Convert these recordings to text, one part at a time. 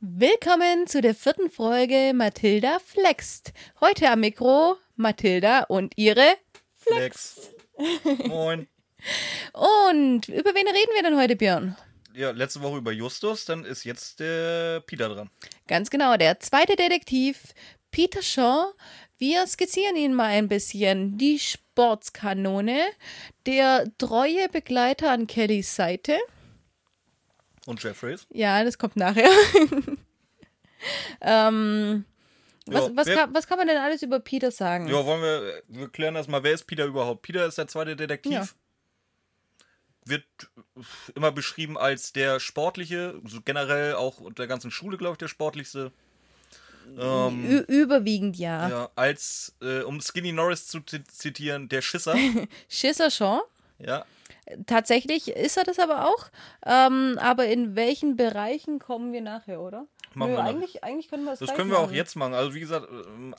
Willkommen zu der vierten Folge Mathilda Flext. Heute am Mikro Mathilda und ihre Flex. Moin. Und über wen reden wir denn heute, Björn? Ja, letzte Woche über Justus, dann ist jetzt der Peter dran. Ganz genau, der zweite Detektiv, Peter Shaw. Wir skizzieren ihn mal ein bisschen. Die Sportskanone, der treue Begleiter an Kellys Seite. Und Jeffreys? Ja, das kommt nachher. ähm, was, Ja, was, wer- kann, was kann man denn alles über Peter sagen? Ja, wollen wir, wir klären das mal. Wer ist Peter überhaupt? Peter ist der zweite Detektiv. Ja. Wird immer beschrieben als der sportliche, so generell auch der ganzen Schule, glaube ich, der sportlichste. Ähm, überwiegend ja. ja, als, äh, um Skinny Norris zu zi- zitieren, der Schisser. Schisser Shaw. ja, Tatsächlich ist er das aber auch. Ähm, aber in welchen Bereichen kommen wir nachher, oder? Machen Nö, wir nach- eigentlich, eigentlich können wir es Das gleich können wir auch machen. jetzt machen. Also wie gesagt,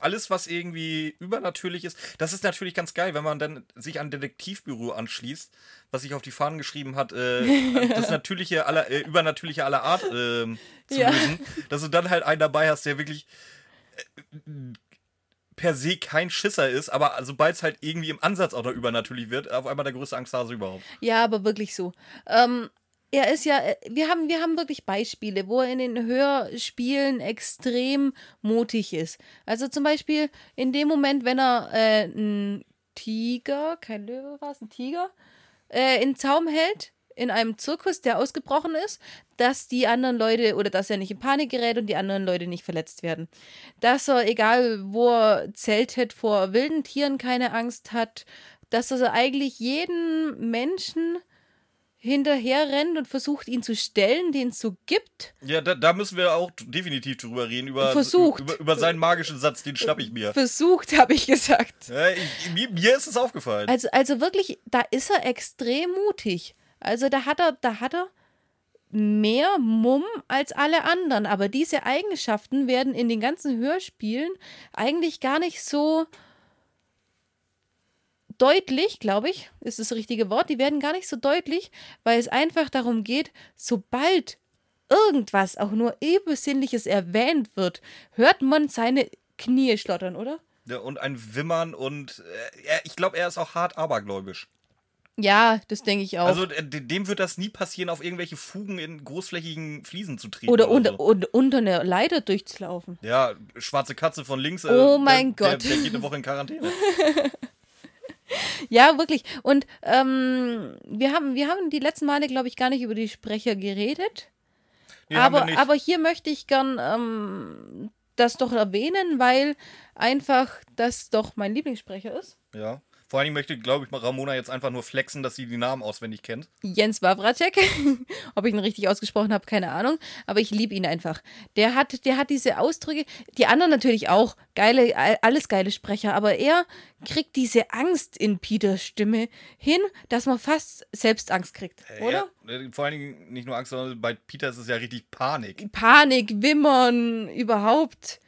alles, was irgendwie übernatürlich ist, das ist natürlich ganz geil, wenn man dann sich an ein Detektivbüro anschließt, was sich auf die Fahnen geschrieben hat, äh, das natürliche aller, äh, übernatürliche aller Art ähm, zu Ja. lösen, dass du dann halt einen dabei hast, der wirklich äh, per se kein Schisser ist, aber sobald es halt irgendwie im Ansatz auch noch übernatürlich wird, auf einmal der größte Angsthase überhaupt. Ja, aber wirklich so. Ähm, er ist ja, äh, wir haben, wir haben wirklich Beispiele, wo er in den Hörspielen extrem mutig ist. Also zum Beispiel in dem Moment, wenn er äh, einen Tiger, kein Löwe war es, ein Tiger, äh, in Zaum hält, in einem Zirkus, der ausgebrochen ist, dass die anderen Leute oder dass er nicht in Panik gerät und die anderen Leute nicht verletzt werden. Dass er, egal wo er zeltet, vor wilden Tieren keine Angst hat, dass er eigentlich jeden Menschen hinterher rennt und versucht, ihn zu stellen, den es so gibt. Ja, da, da müssen wir auch definitiv drüber reden, über, Versucht. über, über seinen magischen Satz, den schnapp ich mir. Versucht, habe ich gesagt. Ja, ich, mir, mir ist es aufgefallen. Also, also wirklich, da ist er extrem mutig. Also da hat er, da hat er mehr Mumm als alle anderen. Aber diese Eigenschaften werden in den ganzen Hörspielen eigentlich gar nicht so deutlich, glaube ich, ist das richtige Wort. Die werden gar nicht so deutlich, weil es einfach darum geht, sobald irgendwas auch nur Übersinnliches erwähnt wird, hört man seine Knie schlottern, oder? Ja, und ein Wimmern und äh, ich glaube, er ist auch hart abergläubisch. Ja, das denke ich auch. Also äh, de- dem wird das nie passieren, auf irgendwelche Fugen in großflächigen Fliesen zu treten. Oder unter, so. unter, unter einer Leiter durchzulaufen. Ja, schwarze Katze von links. äh, Oh mein der, Gott. Der, der geht eine Woche in Quarantäne. Ja, wirklich. Und ähm, wir, haben, wir haben die letzten Male, glaube ich, gar nicht über die Sprecher geredet. Nee, haben wir aber, nicht. aber hier möchte ich gern ähm, das doch erwähnen, weil einfach das doch mein Lieblingssprecher ist. ja. Vor allen Dingen möchte, glaube ich, Ramona jetzt einfach nur flexen, dass sie die Namen auswendig kennt. Jens Wawracek. Ob ich ihn richtig ausgesprochen habe, keine Ahnung. Aber ich liebe ihn einfach. Der hat, der hat diese Ausdrücke, die anderen natürlich auch. Geile, alles geile Sprecher. Aber er kriegt diese Angst in Peters Stimme hin, dass man fast selbst Angst kriegt. Oder? Ja, äh, vor allen Dingen nicht nur Angst, sondern bei Peter ist es ja richtig Panik. Panik, Wimmern, überhaupt.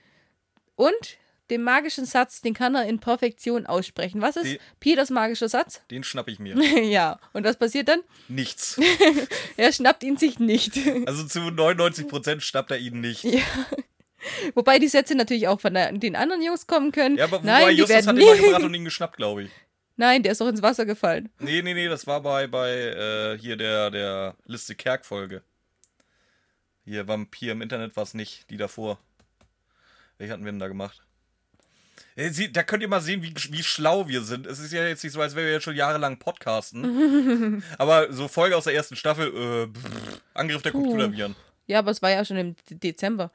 Und den magischen Satz, den kann er in Perfektion aussprechen. Was ist Die- Peters magischer Satz? Den schnapp ich mir. ja. Und was passiert dann? Nichts. Er schnappt ihn sich nicht. Also zu 99% schnappt er ihn nicht. Ja. Wobei die Sätze natürlich auch von den anderen Jungs kommen können. Ja, aber wobei Nein, die Justus hat ihn mal gebracht und ihn geschnappt, glaube ich. Nein, der ist doch ins Wasser gefallen. Nee, nee, nee, das war bei, bei äh, hier der, der Liste Kerk-Folge. Hier, Vampir im Internet war es nicht, die davor. Welche hatten wir denn da gemacht? Äh, da könnt ihr mal sehen, wie, wie schlau wir sind. Es ist ja jetzt nicht so, als wären wir jetzt schon jahrelang podcasten. Aber so Folge aus der ersten Staffel, äh, pff, Angriff der Computerviren. Ja, aber es war ja schon im De- Dezember.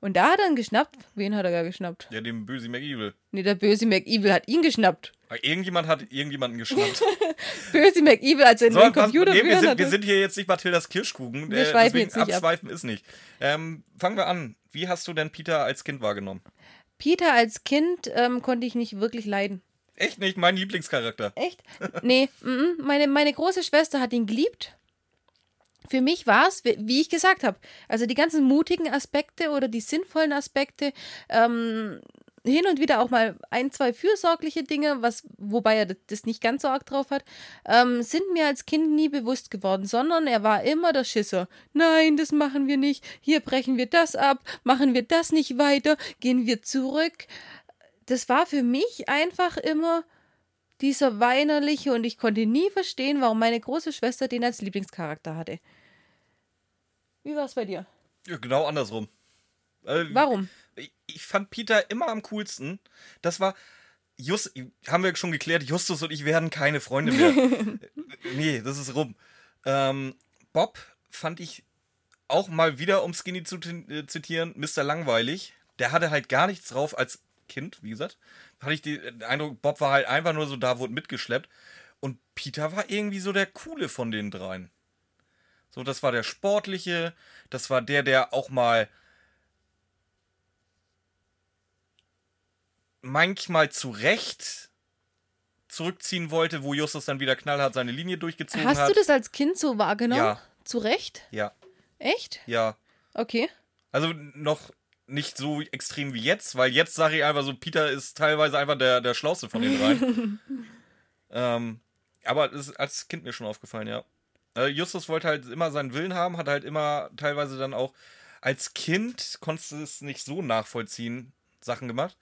Und da hat er ihn geschnappt. Wen hat er da geschnappt? Ja, dem böse McEvil. Nee, der böse McEvil hat ihn geschnappt. Aber Irgendjemand hat irgendjemanden geschnappt. Böse McEvil, also in So, den was- Computer nee, wir, sind, wir sind hier jetzt nicht Mathildas Kirschkuchen. Wir schweifen deswegen jetzt nicht ab. abschweifen ist nicht. Ähm, fangen wir an. Wie hast du denn Peter als Kind wahrgenommen? Peter als Kind ähm, konnte ich nicht wirklich leiden. Echt nicht mein Lieblingscharakter. Echt? Nee, mm, meine, meine große Schwester hat ihn geliebt. Für mich war es, wie wie ich gesagt habe, also die ganzen mutigen Aspekte oder die sinnvollen Aspekte, ähm, hin und wieder auch mal ein, zwei fürsorgliche Dinge, was, wobei er das nicht ganz so arg drauf hat, ähm, sind mir als Kind nie bewusst geworden, sondern er war immer der Schisser. Nein, das machen wir nicht. Hier brechen wir das ab, machen wir das nicht weiter, gehen wir zurück. Das war für mich einfach immer dieser weinerliche und ich konnte nie verstehen, warum meine große Schwester den als Lieblingscharakter hatte. Wie war es bei dir? Ja, genau andersrum. Äh, warum? Ich, fand Peter immer am coolsten. Das war, Just, haben wir schon geklärt, Justus und ich werden keine Freunde mehr. nee, das ist rum. Ähm, Bob fand ich auch mal wieder, um Skinny zu äh, zitieren, Mr. Langweilig. Der hatte halt gar nichts drauf als Kind, wie gesagt. Hatte ich den Eindruck, Bob war halt einfach nur so da, wurde mitgeschleppt. Und Peter war irgendwie so der Coole von den dreien. So, das war der Sportliche, das war der, der auch mal manchmal zu Recht zurückziehen wollte, wo Justus dann wieder knallhart seine Linie durchgezogen Hast hat. Hast du das als Kind so wahrgenommen? Ja. Zu Recht? Ja. Echt? Ja. Okay. Also noch nicht so extrem wie jetzt, weil jetzt sage ich einfach so, Peter ist teilweise einfach der, der Schlauste von den dreien. ähm, aber das ist als Kind mir schon aufgefallen, ja. Äh, Justus wollte halt immer seinen Willen haben, hat halt immer teilweise dann auch als Kind konntest du es nicht so nachvollziehen, Sachen gemacht.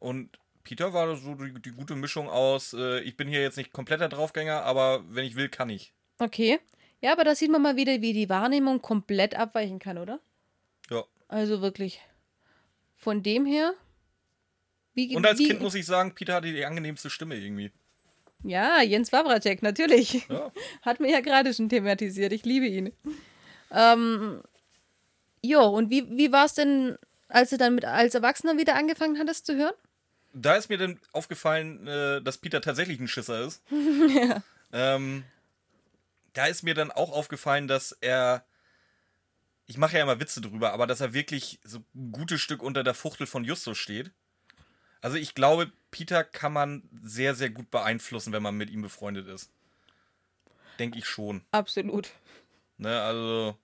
Und Peter war so die, die gute Mischung aus, äh, ich bin hier jetzt nicht kompletter Draufgänger, aber wenn ich will, kann ich. Okay. Ja, aber da sieht man mal wieder, wie die Wahrnehmung komplett abweichen kann, oder? Ja. Also wirklich. Von dem her. Wie, Und als wie, Kind muss ich sagen, Peter hatte die angenehmste Stimme irgendwie. Ja, Jens Wawracek, natürlich. Ja. Hat mir ja gerade schon thematisiert. Ich liebe ihn. Ähm, jo, und wie, wie war es denn, als du dann mit als Erwachsener wieder angefangen hattest zu hören? Da ist mir dann aufgefallen, äh, dass Peter tatsächlich ein Schisser ist. ja. Ähm, da ist mir dann auch aufgefallen, dass er. Ich mache ja immer Witze drüber, aber dass er wirklich so ein gutes Stück unter der Fuchtel von Justus steht. Also ich glaube, Peter kann man sehr, sehr gut beeinflussen, wenn man mit ihm befreundet ist. Denke ich schon. Absolut. Ne, also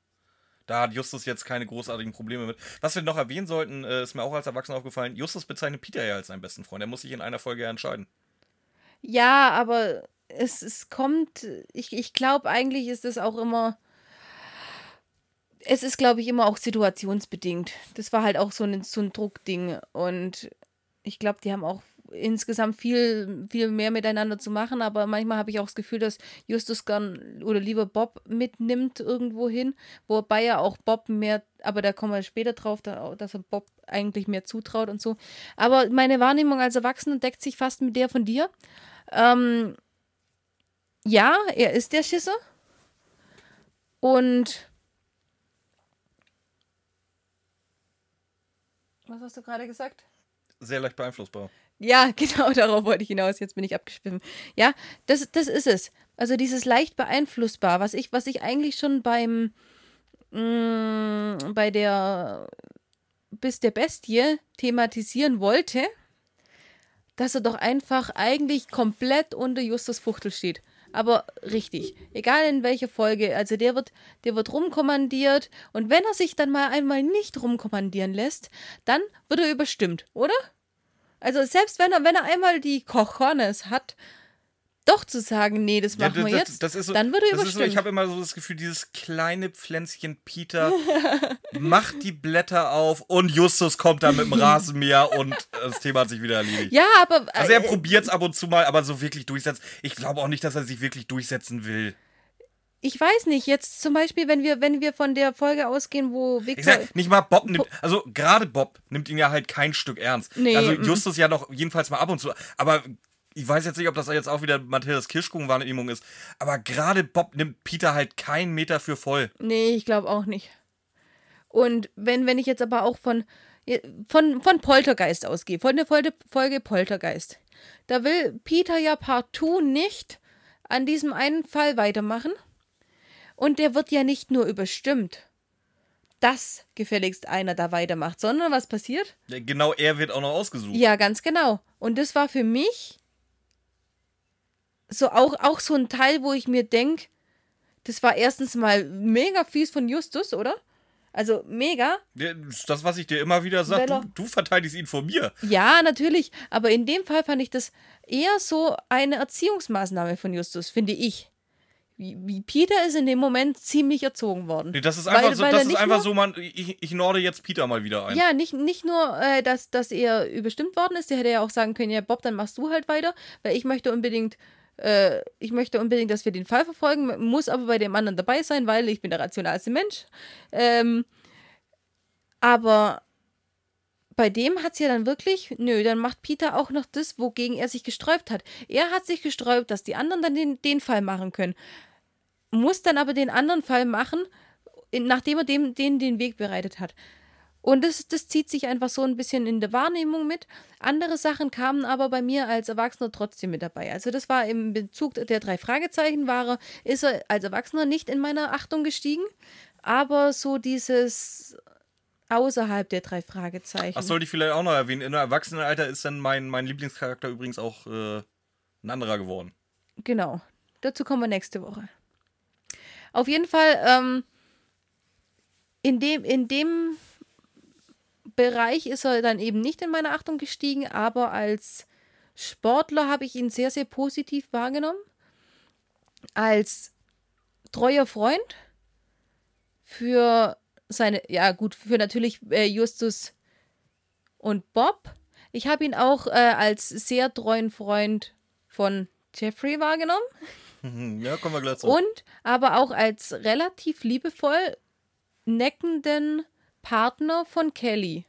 da hat Justus jetzt keine großartigen Probleme mit. Was wir noch erwähnen sollten, äh, ist mir auch als Erwachsener aufgefallen, Justus bezeichnet Peter ja als seinen besten Freund. Er muss sich in einer Folge ja entscheiden. Ja, aber es, es kommt, ich, ich glaube, eigentlich ist es auch immer, es ist, glaube ich, immer auch situationsbedingt. Das war halt auch so ein, so ein Druckding. Und ich glaube, die haben auch insgesamt viel, viel mehr miteinander zu machen, aber manchmal habe ich auch das Gefühl, dass Justus gern oder lieber Bob mitnimmt irgendwo hin, wobei er auch Bob mehr, aber da kommen wir später drauf, dass er Bob eigentlich mehr zutraut und so. Aber meine Wahrnehmung als Erwachsener deckt sich fast mit der von dir. Ähm, ja, er ist der Schisser. Und was hast du gerade gesagt? Sehr leicht beeinflussbar. Ja, genau, darauf wollte ich hinaus. Jetzt bin ich abgeschwiffen. Ja, das, das ist es. Also dieses leicht beeinflussbar, was ich, was ich eigentlich schon beim mh, mm, bei der bis der Bestie thematisieren wollte, dass er doch einfach eigentlich komplett unter Justus Fuchtel steht. Aber richtig, egal in welcher Folge, also der wird, der wird rumkommandiert und wenn er sich dann mal einmal nicht rumkommandieren lässt, dann wird er überstimmt, oder? Also selbst wenn er, wenn er einmal die Cojones hat, doch zu sagen, nee, das machen ja, das, wir jetzt, das so, dann würde er überstimmen. So, ich habe immer so das Gefühl, dieses kleine Pflänzchen Peter macht die Blätter auf und Justus kommt da mit dem Rasenmäher und das Thema hat sich wieder erledigt. Ja, aber... Also er äh, probiert es ab und zu mal, aber so wirklich durchsetzt. Ich glaube auch nicht, dass er sich wirklich durchsetzen will ich weiß nicht, jetzt zum Beispiel, wenn wir, wenn wir von der Folge ausgehen, wo Victor. Ich sag, nicht mal Bob nimmt, also gerade Bob nimmt ihn ja halt kein Stück ernst. Nee, also Justus ja noch jedenfalls mal ab und zu. Aber ich weiß jetzt nicht, ob das jetzt auch wieder Matthias Kirschkuchen-Wahrnehmung ist. Aber gerade Bob nimmt Peter halt keinen Meter für voll. Nee, ich glaube auch nicht. Und wenn, wenn ich jetzt aber auch von, von, von Poltergeist ausgehe, von der Folge Poltergeist, da will Peter ja partout nicht an diesem einen Fall weitermachen. Und der wird ja nicht nur überstimmt, dass gefälligst einer da weitermacht, sondern was passiert? Ja, genau, er wird auch noch ausgesucht. Ja, ganz genau. Und das war für mich so auch, auch so ein Teil, wo ich mir denke, das war erstens mal mega fies von Justus, oder? Also mega. Das, was ich dir immer wieder sage, du, du verteidigst ihn vor mir. Ja, natürlich. Aber in dem Fall fand ich das eher so eine Erziehungsmaßnahme von Justus, finde ich. Peter ist in dem Moment ziemlich erzogen worden. Nee, das ist Weil- einfach so, weil das ist einfach nur- so, man, ich, ich norde jetzt Peter mal wieder ein. Ja, nicht, nicht nur, äh, dass, dass er überstimmt worden ist, der hätte ja auch sagen können, ja, Bob, dann machst du halt weiter, weil ich möchte unbedingt, äh, ich möchte unbedingt, dass wir den Fall verfolgen, muss aber bei dem anderen dabei sein, weil ich bin der rationalste Mensch. Ähm, aber bei dem hat es ja dann wirklich, nö, dann macht Peter auch noch das, wogegen er sich gesträubt hat. Er hat sich gesträubt, dass die anderen dann den, den Fall machen können. Muss dann aber den anderen Fall machen, nachdem er dem, denen den Weg bereitet hat. Und das, das zieht sich einfach so ein bisschen in der Wahrnehmung mit. Andere Sachen kamen aber bei mir als Erwachsener trotzdem mit dabei. Also das war im Bezug der drei Fragezeichen, war ist er als Erwachsener nicht in meiner Achtung gestiegen, aber so dieses außerhalb der drei Fragezeichen. Das sollte ich vielleicht auch noch erwähnen. Der Erwachsenenalter ist dann mein, mein Lieblingscharakter übrigens auch äh, ein anderer geworden. Genau. Dazu kommen wir nächste Woche. Auf jeden Fall, ähm, in, dem, in dem Bereich ist er dann eben nicht in meine Achtung gestiegen, aber als Sportler habe ich ihn sehr, sehr positiv wahrgenommen. Als treuer Freund für seine, ja gut, für natürlich äh, Justus und Bob. Ich habe ihn auch äh, als sehr treuen Freund von Jeffrey wahrgenommen Ja, kommen wir gleich zu. und aber auch als relativ liebevoll neckenden Partner von Kelly.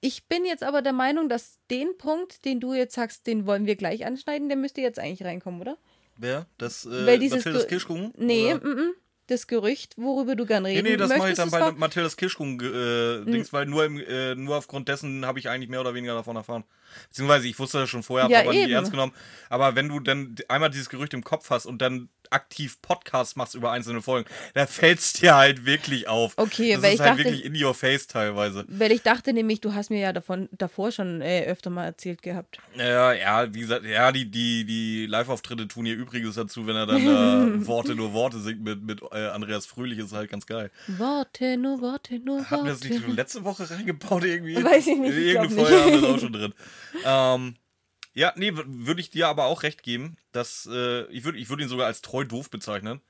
Ich bin jetzt aber der Meinung, dass den Punkt, den du jetzt sagst, den wollen wir gleich anschneiden, der müsste jetzt eigentlich reinkommen, oder? Wer? Das äh, Weil dieses Mathildas Ge- Kirschkuchen? Nee, mm, mm, das Gerücht, worüber du gern Nee, reden nee, das mache ich dann bei Mathildas Kirschkuchen äh, Dings, weil nur, im, äh, nur aufgrund dessen habe ich eigentlich mehr oder weniger davon erfahren. Beziehungsweise ich wusste das schon vorher, habe Ja, aber nicht eben. ernst genommen. Aber wenn du dann einmal dieses Gerücht im Kopf hast und dann aktiv Podcasts machst über einzelne Folgen, da fällt's dir halt wirklich auf. Okay, das weil ist ich halt dachte- wirklich in your face teilweise. Weil ich dachte nämlich, du hast mir ja davon davor schon äh, öfter mal erzählt gehabt. Ja, ja, wie gesagt, ja, die, die, die Live-Auftritte tun ihr Übriges dazu, wenn er dann da Worte nur Worte singt mit, mit äh, Andreas Fröhlich, ist halt ganz geil. Worte, nur Worte, nur Hatten wir das Worte. nicht schon letzte Woche reingebaut irgendwie? Weiß ich nicht, ich Irgendeine Folge haben wir das auch schon drin. Ähm, ja, nee, würde ich dir aber auch recht geben, dass äh, ich würde ich würd ihn sogar als treu doof bezeichnen.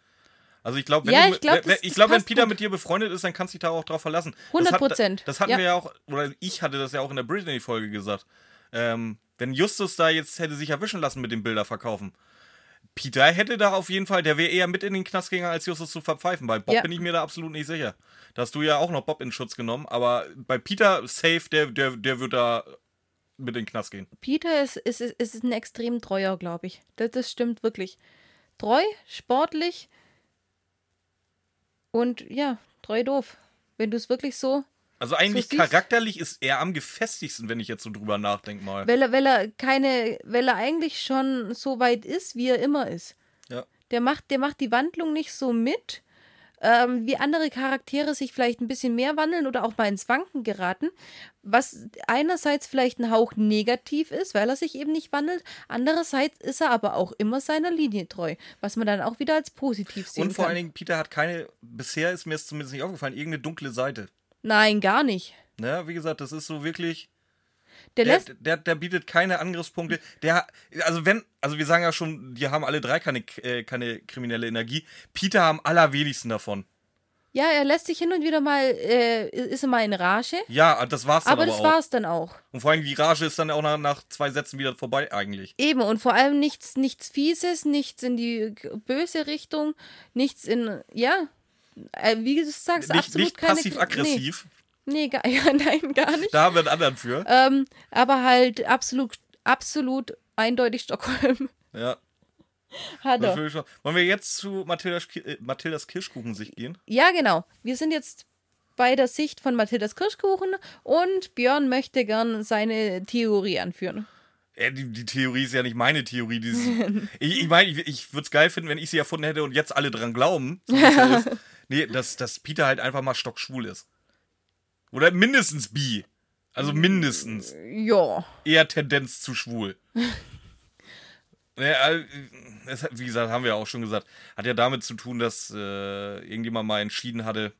Also ich glaube, wenn, Ja, du- ich glaub, wenn- das- ich das glaub, wenn Peter gut. mit dir befreundet ist, dann kannst du dich da auch drauf verlassen. Das 100 hat- Prozent. Das hatten Ja. wir ja auch, oder ich hatte das ja auch in der Britney-Folge gesagt. Ähm, wenn Justus da jetzt hätte sich erwischen lassen mit dem Bilder verkaufen. Peter hätte da auf jeden Fall, der wäre eher mit in den Knast gegangen, als Justus zu verpfeifen. Bei Bob Ja. bin ich mir da absolut nicht sicher. Da hast du ja auch noch Bob in Schutz genommen, aber bei Peter safe, der, der, der wird da mit in den Knast gehen. Peter ist, ist, ist, ist ein extrem treuer, glaube ich. Das, das stimmt wirklich. Treu, sportlich und ja, treu doof. Wenn du es wirklich so, Also eigentlich So charakterlich ist er am gefestigsten, wenn ich jetzt so drüber nachdenke mal. weil er, weil er keine, weil er eigentlich schon so weit ist, wie er immer ist. Ja. Der macht, der macht die Wandlung nicht so mit, ähm, wie andere Charaktere sich vielleicht ein bisschen mehr wandeln oder auch mal ins Wanken geraten, was einerseits vielleicht ein Hauch negativ ist, weil er sich eben nicht wandelt, andererseits ist er aber auch immer seiner Linie treu, was man dann auch wieder als positiv sehen Und vor kann. allen Dingen, Peter hat keine, bisher ist mir es zumindest nicht aufgefallen, irgendeine dunkle Seite. Nein, gar nicht. Ne, wie gesagt, das ist so wirklich. Der, Der, lässt, der, der bietet keine Angriffspunkte. Der, also wenn, also wir sagen ja schon, die haben alle drei keine, äh, keine kriminelle Energie. Peter am allerwenigsten davon. ja, er lässt sich hin und wieder mal, äh, ist er mal in Rage, Ja, das war's dann aber aber, das auch. war's dann auch. Und vor allem die Rage ist dann auch nach, nach zwei Sätzen wieder vorbei eigentlich. Eben, und vor allem nichts, nichts Fieses, nichts in die böse Richtung, nichts in, ja, äh, wie du sagst, Nicht, absolut nicht keine. passiv-aggressiv. Nee, nee gar, ja, nein, gar nicht. Da haben wir einen anderen für. Ähm, aber halt absolut, absolut eindeutig Stockholm Ja. hat er. Wollen wir jetzt zu Mathildas, äh, Mathildas Kirschkuchensicht gehen? Ja, genau. Wir sind jetzt bei der Sicht von Mathildas Kirschkuchen und Björn möchte gern seine Theorie anführen. Äh, die, die Theorie ist ja nicht meine Theorie. Ist, ich ich meine, ich, ich würde es geil finden, wenn ich sie erfunden hätte und jetzt alle dran glauben. So. Nee, dass, dass Peter halt einfach mal stockschwul ist. Oder mindestens bi. Also mindestens. Ja. Eher Tendenz zu schwul. Naja, äh, es hat- wie gesagt, haben wir ja auch schon gesagt, hat ja damit zu tun, dass äh, irgendjemand mal entschieden hatte,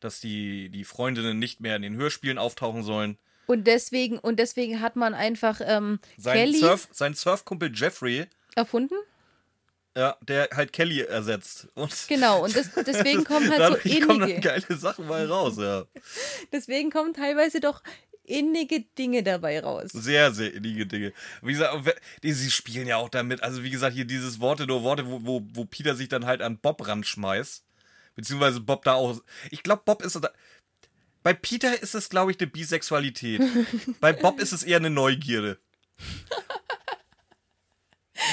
dass die, die Freundinnen nicht mehr in den Hörspielen auftauchen sollen. Und deswegen, und deswegen hat man einfach ähm, Sein, Kelly Surf, sein Surfkumpel Jeffrey, erfunden. Ja, der halt Kelly ersetzt. Und Genau, und das, deswegen kommen halt so dadurch kommen dann innige, geile Sachen mal raus, ja. deswegen kommen teilweise doch innige Dinge dabei raus. Sehr, sehr innige Dinge. Wie gesagt, die, sie spielen ja auch damit. Also, wie gesagt, hier dieses Worte nur Worte, wo, wo, wo Peter sich dann halt an Bob ranschmeißt. Beziehungsweise Bob da auch. Ich glaube, Bob ist. Da, bei Peter ist es, glaube ich, eine Bisexualität. bei Bob ist es eher eine Neugierde.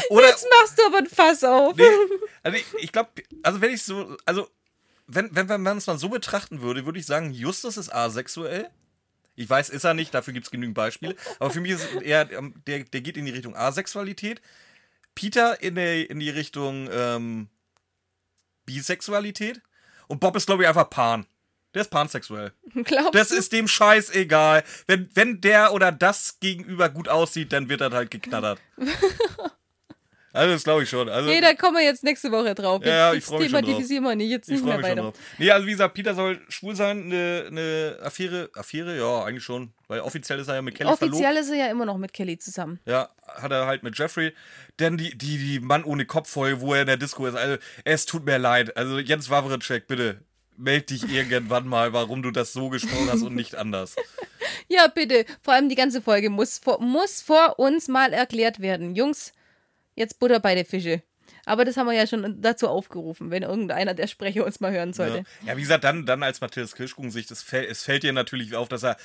Oder, Jetzt machst du aber ein Fass auf. Nee, also ich, ich glaube, also wenn ich so, also wenn, wenn, wenn man es mal so betrachten würde, würde ich sagen, Justus ist asexuell. Ich weiß, ist er nicht, dafür gibt es genügend Beispiele. Aber für mich ist es eher, ähm, der, der geht in die Richtung Asexualität. Peter in, der, in die Richtung ähm, Bisexualität. Und Bob ist, glaube ich, einfach Pan. Der ist pansexuell. Glaubst Das du? ist dem Scheiß egal. Wenn, wenn der oder das gegenüber gut aussieht, dann wird er halt geknattert. Also, das glaube ich schon. Also, Nee, da kommen wir jetzt nächste Woche drauf. Jetzt, Ja, ich jetzt freu mich schon thematisieren wir nicht, jetzt Ich nicht freue mehr weiter. drauf. Nee, also wie gesagt, Peter soll schwul sein, eine, eine Affäre, Affäre, ja, eigentlich schon, weil offiziell ist er ja mit Kelly verlobt. Offiziell ist er ja immer noch mit Kelly zusammen. Ja, hat er halt mit Jeffrey. Denn die, die, die Mann ohne Kopf-Folge, wo er in der Disco ist, also es tut mir leid. Also Jens Wawritschek, bitte, meld dich irgendwann mal, warum du das so gesprochen hast und nicht anders. Ja, bitte. Vor allem die ganze Folge muss vor, muss vor uns mal erklärt werden. Jungs, jetzt Butter bei der Fische. Aber das haben wir ja schon dazu aufgerufen, wenn irgendeiner der Sprecher uns mal hören Ja, sollte. ja wie gesagt, dann, dann als Matthias Kirschkuchen sich, das fällt, es fällt dir natürlich auf, dass er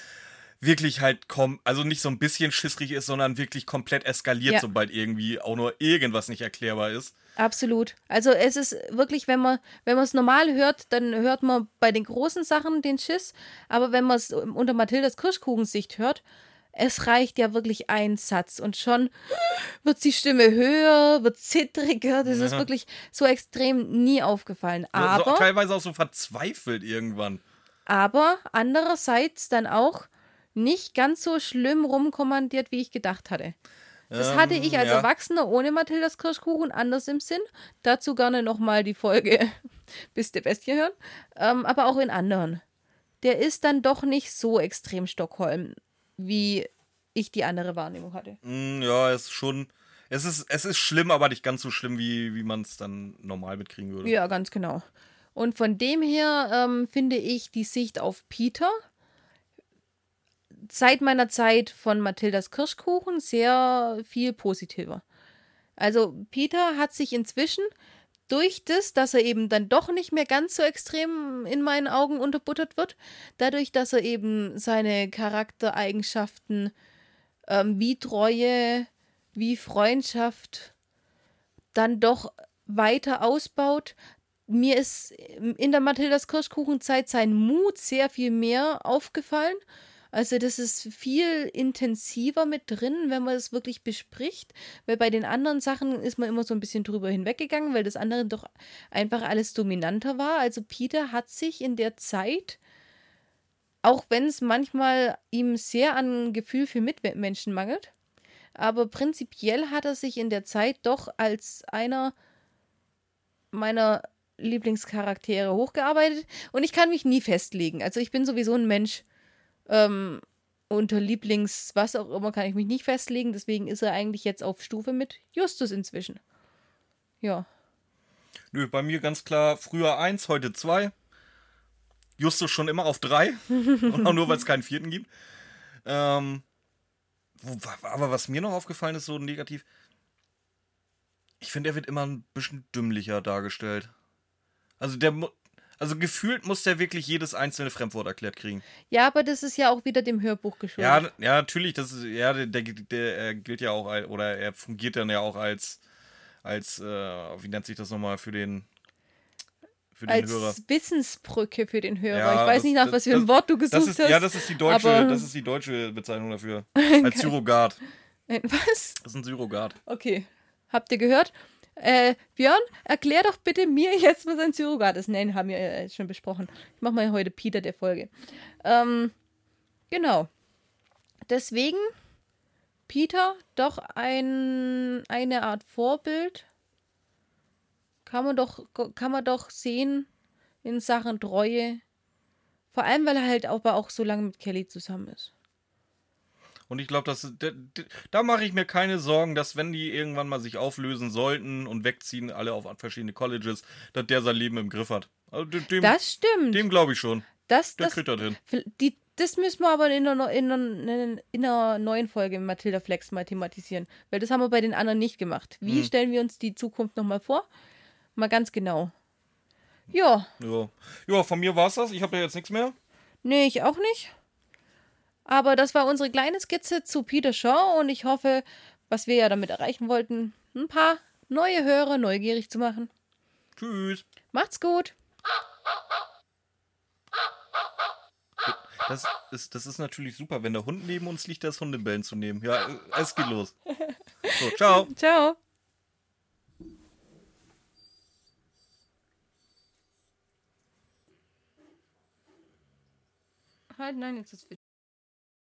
wirklich halt kom also nicht so ein bisschen schissrig ist, sondern wirklich komplett eskaliert, Ja. sobald irgendwie auch nur irgendwas nicht erklärbar ist. Absolut. Also es ist wirklich, wenn man, wenn man es normal hört, dann hört man bei den großen Sachen den Schiss. Aber wenn man es unter Mathildas Kirschkuchensicht hört, es reicht ja wirklich ein Satz und schon wird die Stimme höher, wird zittriger. Das ist Ja. wirklich so extrem nie aufgefallen. Aber so, teilweise auch so verzweifelt irgendwann. aber andererseits dann auch nicht ganz so schlimm rumkommandiert, wie ich gedacht hatte. Das hatte ich als Ähm, ja. Erwachsener ohne Mathildas Kirschkuchen anders im Sinn. Dazu gerne nochmal die Folge Bis der Bestie hören. Ähm, aber auch in anderen. Der ist dann doch nicht so extrem Stockholm, wie ich die andere Wahrnehmung hatte. Mm, ja, es ist schon. Es ist, es ist schlimm, aber nicht ganz so schlimm, wie, wie man es dann normal mitkriegen würde. Ja, ganz genau. Und von dem her ähm, finde ich die Sicht auf Peter seit meiner Zeit von Mathildas Kirschkuchen sehr viel positiver. Also Peter hat sich inzwischen durch das, dass er eben dann doch nicht mehr ganz so extrem in meinen Augen unterbuttert wird, dadurch, dass er eben seine Charaktereigenschaften ähm, wie Treue, wie Freundschaft dann doch weiter ausbaut. Mir ist in der Mathildas Kirschkuchenzeit sein Mut sehr viel mehr aufgefallen. Also das ist viel intensiver mit drin, wenn man es wirklich bespricht, weil bei den anderen Sachen ist man immer so ein bisschen drüber hinweggegangen, weil das andere doch einfach alles dominanter war. Also Peter hat sich in der Zeit, auch wenn es manchmal ihm sehr an Gefühl für Mitmenschen mangelt, aber prinzipiell hat er sich in der Zeit doch als einer meiner Lieblingscharaktere hochgearbeitet und ich kann mich nie festlegen. Also ich bin sowieso ein Mensch, ähm, unter Lieblings, was auch immer, kann ich mich nicht festlegen. Deswegen ist er eigentlich jetzt auf Stufe mit Justus inzwischen. Ja. Nö, bei mir ganz klar früher eins, heute zwei. Justus schon immer auf drei. Und auch nur, weil es keinen vierten gibt. Ähm, aber was mir noch aufgefallen ist, so negativ, ich finde, er wird immer ein bisschen dümmlicher dargestellt. Also der also gefühlt muss der wirklich jedes einzelne Fremdwort erklärt kriegen. Ja, aber das ist ja auch wieder dem Hörbuch geschuldet. Ja, ja, natürlich, das ist, ja, der, der, der er gilt ja auch als, oder er fungiert dann ja auch als, als, äh, wie nennt sich das nochmal für den, für den als Hörer. Wissensbrücke für den Hörer. Ja, ich weiß das- nicht, nach das- was für ein das- Wort du gesucht ist, hast. ja, das ist die deutsche, aber- das ist die deutsche Bezeichnung dafür. Als Syrogat. Ein- Was? Das ist ein Syrogat. Okay. Habt ihr gehört? Äh, Björn, erklär doch bitte mir jetzt, was ein Surrogat ist. Nein, haben wir äh, schon besprochen. Ich mache mal heute Peter der Folge. Ähm, genau. Deswegen Peter doch ein, eine Art Vorbild. Kann man doch, kann man doch sehen in Sachen Treue Vor allem, weil er halt aber auch so lange mit Kelly zusammen ist. Und ich glaube, dass da, da mache ich mir keine Sorgen, dass wenn die irgendwann mal sich auflösen sollten und wegziehen, alle auf verschiedene Colleges, dass der sein Leben im Griff hat. Also dem, Das stimmt. dem glaube ich schon. das, Der das, kriegt das hin. die, das müssen wir aber in einer, in, einer, in einer neuen Folge mit Matilda Flex mal thematisieren. Weil das haben wir bei den anderen nicht gemacht. Wie Hm. stellen wir uns die Zukunft nochmal vor? Mal ganz genau. Ja, Ja, ja von mir war es das. Ich habe ja jetzt nichts mehr. nee, ich auch nicht. Aber das war unsere kleine Skizze zu Peter Shaw und ich hoffe, was wir ja damit erreichen wollten, ein paar neue Hörer neugierig zu machen. Tschüss. Macht's gut. Das ist, das ist natürlich super, wenn der Hund neben uns liegt, das Hundebellen zu nehmen. Ja, äh, es geht los. So, ciao. Ciao. Halt, nein, jetzt ist